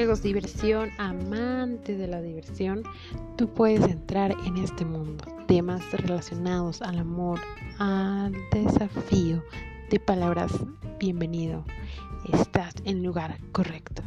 juegos, diversión, amante de la diversión, tú puedes entrar en este mundo. Temas relacionados al amor, al desafío de palabras, bienvenido. Estás en lugar correcto.